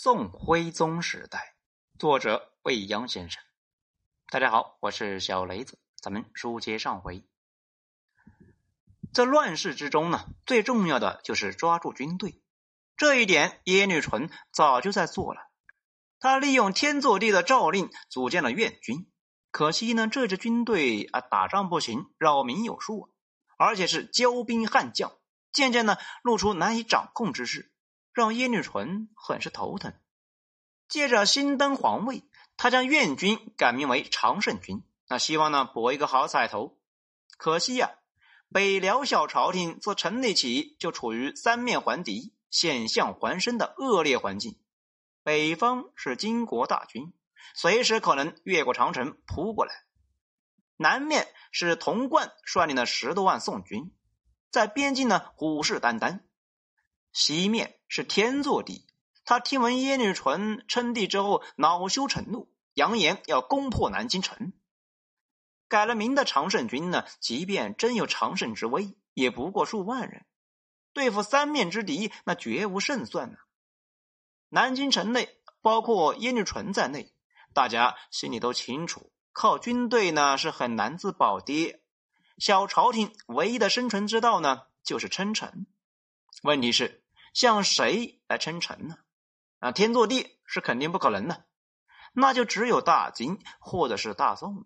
宋徽宗时代，作者未央先生。大家好，我是小雷子，咱们书接上回。在乱世之中呢，最重要的就是抓住军队。这一点，耶律淳早就在做了。他利用天祚帝的诏令，组建了院军。可惜呢，这支军队啊，打仗不行，扰民有数，而且是骄兵悍将，渐渐呢，露出难以掌控之势。让耶律纯很是头疼。借着新登皇位，他将院军改名为常胜军，那希望呢博一个好彩头。可惜呀，北辽小朝廷自成立起就处于三面环敌、险象环生的恶劣环境。北方是金国大军，随时可能越过长城扑过来；南面是童贯率领的十多万宋军，在边境呢虎视眈眈。西面是天祚帝，他听闻耶律淳称帝之后，恼羞成怒，扬言要攻破南京城。改了名的常胜军呢，即便真有常胜之威，也不过数万人，对付三面之敌，那绝无胜算呢。南京城内，包括耶律淳在内，大家心里都清楚，靠军队呢是很难自保的。小朝廷唯一的生存之道呢，就是称臣。问题是，向谁来称臣呢？啊，天作地是肯定不可能的，那就只有大金或者是大宋了。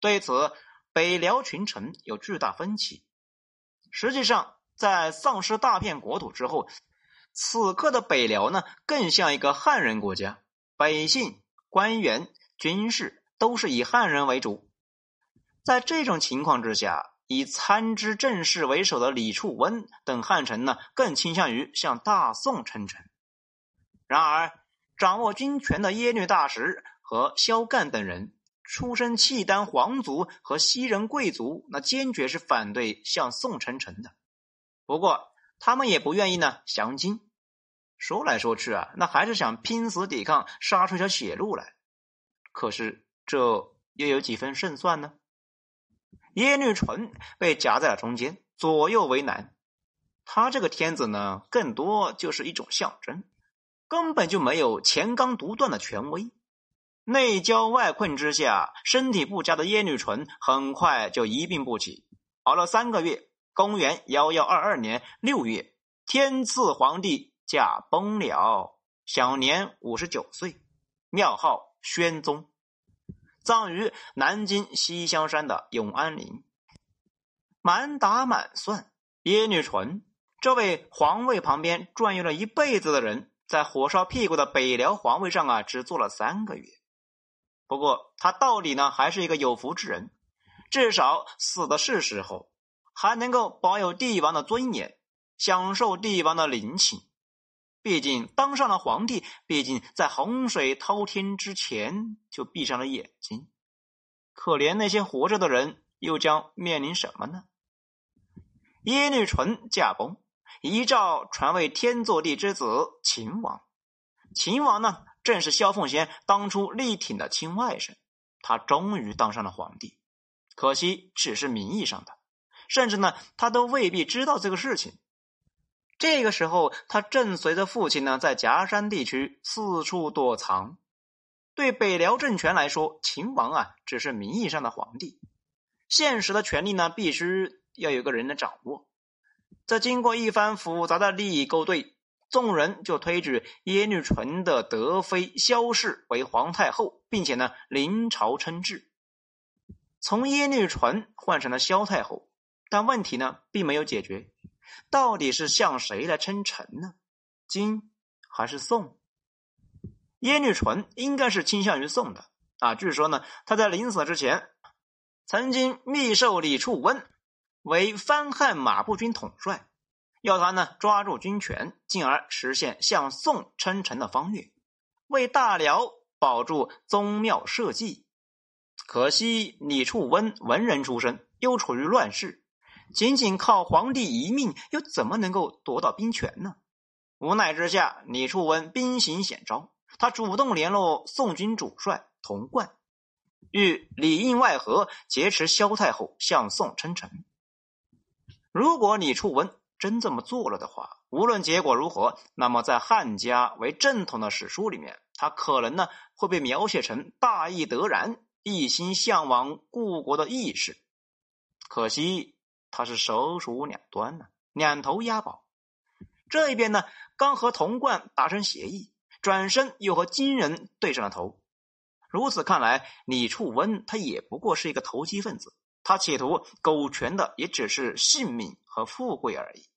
对此，北辽群臣有巨大分歧。实际上，在丧失大片国土之后，此刻的北辽呢，更像一个汉人国家，百姓、官员、军事都是以汉人为主。在这种情况之下。以参知政事为首的李处温等汉臣呢，更倾向于向大宋称臣。然而，掌握军权的耶律大石和萧干等人，出身契丹皇族和西人贵族，那坚决是反对向宋称臣的。不过，他们也不愿意呢降金。说来说去啊，那还是想拼死抵抗，杀出条血路来。可是，这又有几分胜算呢？耶律淳被夹在了中间，左右为难。他这个天子呢，更多就是一种象征，根本就没有乾纲独断的权威。内焦外困之下，身体不佳的耶律淳很快就一病不起。熬了三个月，公元幺幺二二年六月，天赐皇帝驾崩了，享年五十九岁，庙号宣宗。葬于南京西厢山的永安陵。满打满算，耶律纯这位皇位旁边转悠了一辈子的人，在火烧屁股的北辽皇位上啊，只坐了三个月。不过他到底呢，还是一个有福之人，至少死的是时候，还能够保有帝王的尊严，享受帝王的陵寝。毕竟当上了皇帝，毕竟在洪水滔天之前就闭上了眼睛。可怜那些活着的人，又将面临什么呢？耶律淳驾崩，遗诏传位天祚帝之子秦王。秦王呢，正是萧凤仙当初力挺的亲外甥。他终于当上了皇帝，可惜只是名义上的，甚至呢，他都未必知道这个事情。这个时候，他正随着父亲呢，在夹山地区四处躲藏。对北辽政权来说，秦王啊，只是名义上的皇帝，现实的权力呢，必须要有个人来掌握。在经过一番复杂的利益勾兑，众人就推举耶律淳的德妃萧氏为皇太后，并且呢，临朝称制，从耶律淳换成了萧太后。但问题呢，并没有解决。到底是向谁来称臣呢？金还是宋？耶律淳应该是倾向于宋的啊。据说呢，他在临死之前，曾经密授李处温为翻汉马步军统帅，要他呢抓住军权，进而实现向宋称臣的方略，为大辽保住宗庙社稷。可惜李处温文人出身，又处于乱世。仅仅靠皇帝一命，又怎么能够夺到兵权呢？无奈之下，李处温兵行险招，他主动联络宋军主帅童贯，欲里应外合，劫持萧太后，向宋称臣。如果李处温真这么做了的话，无论结果如何，那么在汉家为正统的史书里面，他可能呢会被描写成大义得然、一心向往故国的义士。可惜他是手鼠两端呢，两头押宝。这一边呢，刚和童贯达成协议，转身又和金人对上了头。如此看来，李处温他也不过是一个投机分子，他企图苟全的也只是性命和富贵而已。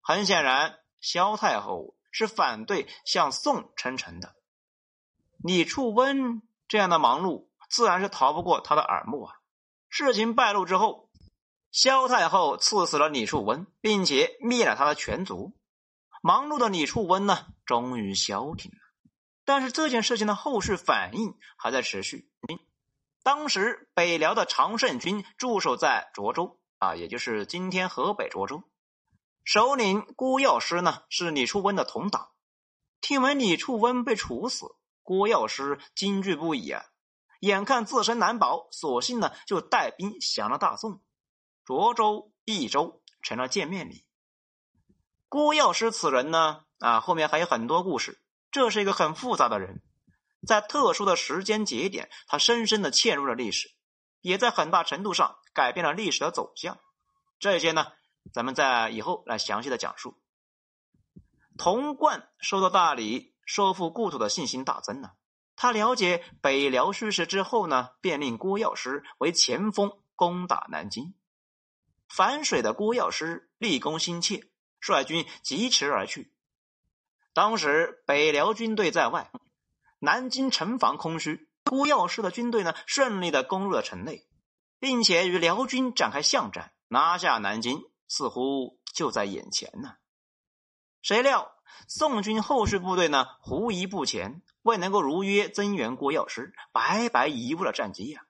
很显然，萧太后是反对向宋称臣的。李处温这样的忙碌，自然是逃不过他的耳目啊。事情败露之后。萧太后赐死了李处温，并且灭了他的全族。忙碌的李处温呢，终于消停了。但是这件事情的后续反应还在持续。当时北辽的常胜军驻守在涿州啊，也就是今天河北涿州。首领郭药师呢，是李处温的同党。听闻李处温被处死，郭药师惊惧不已啊！眼看自身难保，索性呢就带兵降了大宋。涿州、益州成了见面礼。郭药师此人呢，啊，后面还有很多故事。这是一个很复杂的人，在特殊的时间节点，他深深的嵌入了历史，也在很大程度上改变了历史的走向。这些呢，咱们在以后来详细的讲述。童贯收到大理收复故土的信心大增了。他了解北辽虚实之后呢，便令郭药师为前锋攻打南京。反水的郭药师立功心切，率军疾驰而去。当时北辽军队在外，南京城防空虚，郭药师的军队呢顺利的攻入了城内，并且与辽军展开巷战，拿下南京，似乎就在眼前呢。谁料宋军后续部队呢狐疑不前，未能够如约增援郭药师，白白贻误了战机呀。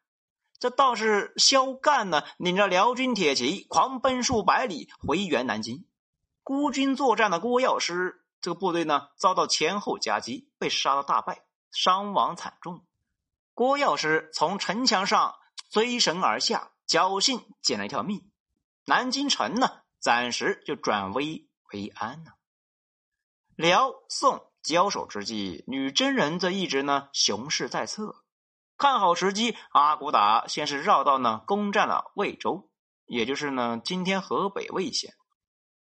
这倒是萧干呢，领着辽军铁骑狂奔数百里回援南京。孤军作战的郭药师这个部队呢，遭到前后夹击，被杀了大败，伤亡惨重。郭药师从城墙上追绳而下，侥幸捡了一条命。南京城呢，暂时就转危为安了。辽宋交手之际，女真人则一直呢雄势在侧。看好时机，阿骨打先是绕道呢攻占了魏州，也就是呢今天河北魏县，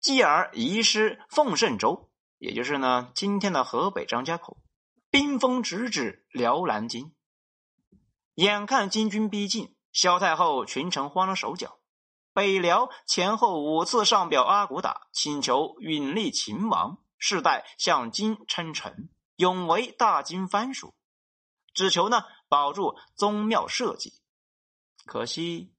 继而移师奉圣州，也就是呢今天的河北张家口，兵锋直指辽南京。眼看金军逼近，萧太后群臣慌了手脚。北辽前后五次上表阿骨打，请求允立秦王，世代向金称臣，永为大金藩属，只求呢。保住宗庙社稷，可惜，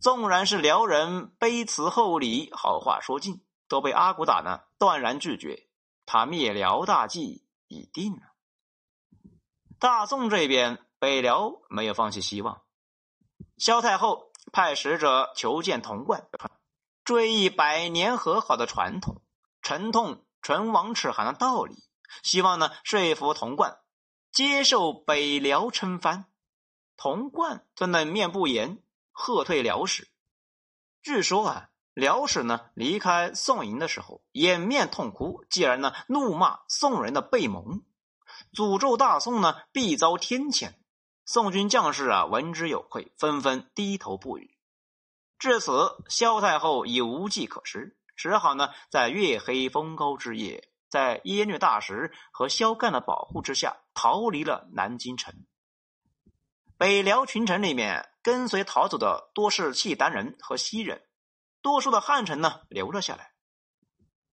纵然是辽人卑辞厚礼，好话说尽，都被阿骨打呢断然拒绝。他灭辽大计已定了。大宋这边，北辽没有放弃希望。萧太后派使者求见童贯，追忆百年和好的传统，沉痛唇亡齿寒的道理，希望呢说服童贯。接受北辽称藩，童贯则冷面不言，喝退辽使。据说啊，辽使呢离开宋营的时候，掩面痛哭，继而呢怒骂宋人的背盟，诅咒大宋呢必遭天谴。宋军将士啊闻之有愧，纷纷低头不语。至此，萧太后已无计可施，只好呢在月黑风高之夜。在耶律大石和萧干的保护之下，逃离了南京城。北辽群臣里面，跟随逃走的多是契丹人和西人，多数的汉臣呢留了下来。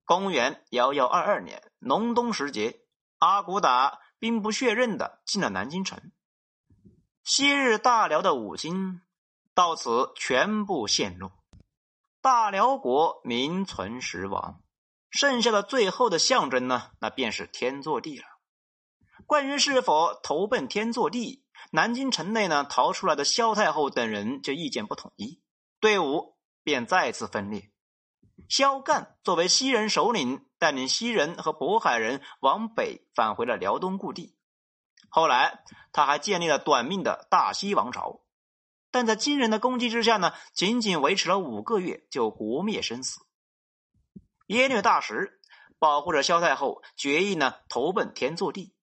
公元幺幺二二年隆冬时节，阿骨打兵不血刃的进了南京城，昔日大辽的五金到此全部陷落，大辽国名存实亡。剩下的最后的象征呢，那便是天祚帝了。关于是否投奔天祚帝，南京城内呢逃出来的萧太后等人就意见不统一，队伍便再次分裂。萧干作为西人首领，带领西人和渤海人往北返回了辽东故地。后来他还建立了短命的大西王朝，但在金人的攻击之下呢，仅仅维持了五个月就国灭身死。耶律大石保护着萧太后，决意呢投奔天祚帝。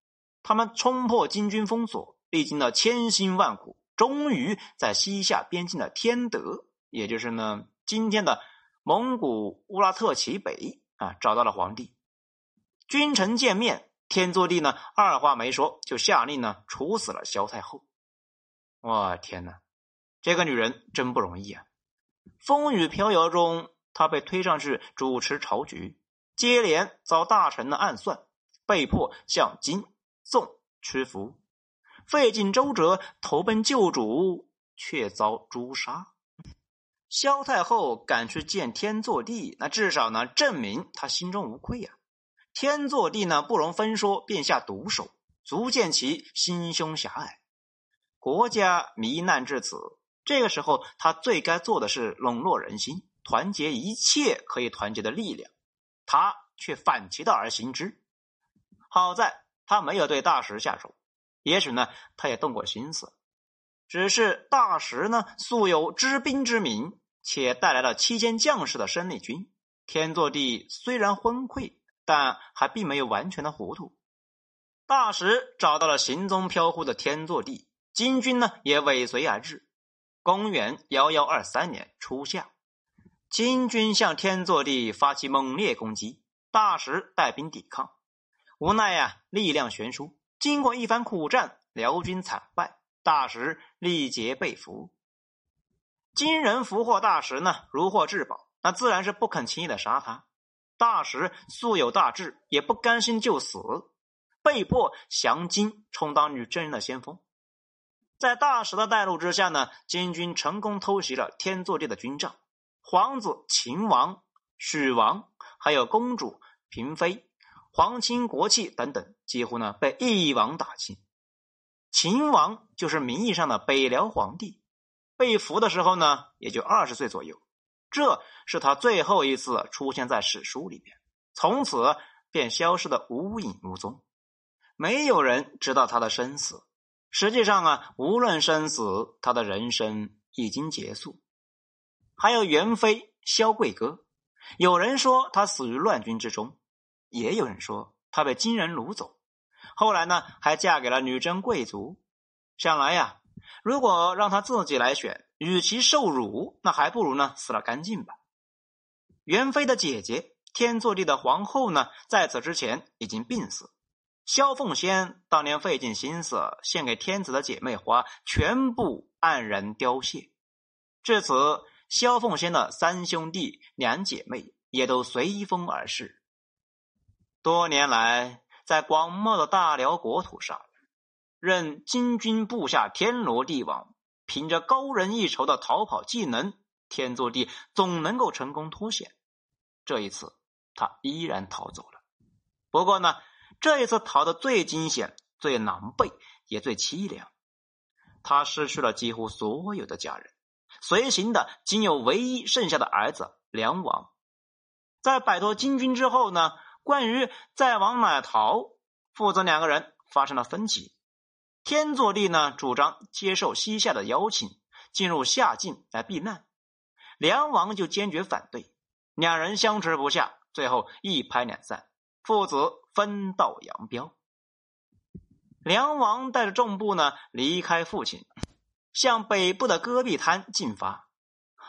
他们冲破金军封锁，历经了千辛万苦，终于在西夏边境的天德，也就是呢今天的蒙古乌拉特旗北啊，找到了皇帝。君臣见面，天祚帝呢二话没说，就下令呢处死了萧太后。我天哪，这个女人真不容易啊！风雨飘摇中，他被推上去主持朝局，接连遭大臣的暗算，被迫向金。宋屈服，费尽周折投奔旧主，却遭诛杀。萧太后赶去见天祚帝，那至少呢证明他心中无愧呀。天祚帝呢不容分说，便下毒手，足见其心胸狭隘。国家糜难至此，这个时候他最该做的是笼络人心，团结一切可以团结的力量。他却反其道而行之，好在。他没有对大石下手，也许呢，他也动过心思，只是大石呢素有知兵之名，且带来了七千将士的生力军。天祚帝虽然昏聩，但还并没有完全的糊涂。大石找到了行踪飘忽的天祚帝，金军呢也尾随而至。公元幺幺二三年初夏，金军向天祚帝发起猛烈攻击，大石带兵抵抗。无奈呀，力量悬殊。经过一番苦战，辽军惨败，大石力竭被俘。金人俘获大石呢，如获至宝，那自然是不肯轻易的杀他。大石素有大志，也不甘心就死，被迫降金，充当女真人的先锋。在大石的带路之下呢，金军成功偷袭了天祚帝的军帐，皇子秦王、许王，还有公主嫔妃。皇亲国戚等等，几乎呢被一网打尽。秦王就是名义上的北辽皇帝，被俘的时候呢也就二十岁左右，这是他最后一次出现在史书里边，从此便消失的无影无踪，没有人知道他的生死。实际上啊，无论生死，他的人生已经结束。还有元妃萧贵歌，有人说他死于乱军之中。也有人说她被金人掳走，后来呢还嫁给了女真贵族。想来呀，如果让她自己来选，与其受辱，那还不如呢死了干净吧。元妃的姐姐天祚帝的皇后呢，在此之前已经病死。萧凤仙当年费尽心思献给天子的姐妹花，全部黯然凋谢。至此，萧凤仙的三兄弟两姐妹也都随风而逝。多年来，在广袤的大辽国土上，任金军部下天罗地网，凭着高人一筹的逃跑技能，天祚帝总能够成功脱险。这一次，他依然逃走了。不过呢，这一次逃的最惊险、最狼狈，也最凄凉。他失去了几乎所有的家人，随行的仅有唯一剩下的儿子梁王。在摆脱金军之后呢？关于再往哪逃，父子两个人发生了分歧。天祚帝呢主张接受西夏的邀请，进入夏境来避难，梁王就坚决反对。两人相持不下，最后一拍两散，父子分道扬镳。梁王带着众部呢离开父亲，向北部的戈壁滩进发。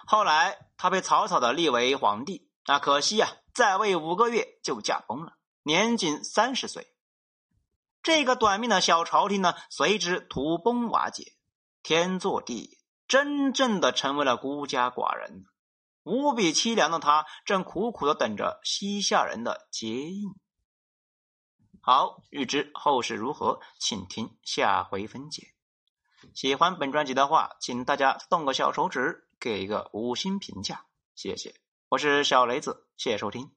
后来他被草草的立为皇帝。那可惜呀。在位五个月就驾崩了，年仅三十岁。这个短命的小朝廷呢，随之土崩瓦解。天祚帝真正的成为了孤家寡人，无比凄凉的他正苦苦的等着西夏人的接应。好，欲知后事如何，请听下回分解。喜欢本专辑的话，请大家动个小手指，给一个五星评价，谢谢。我是小雷子，谢谢收听。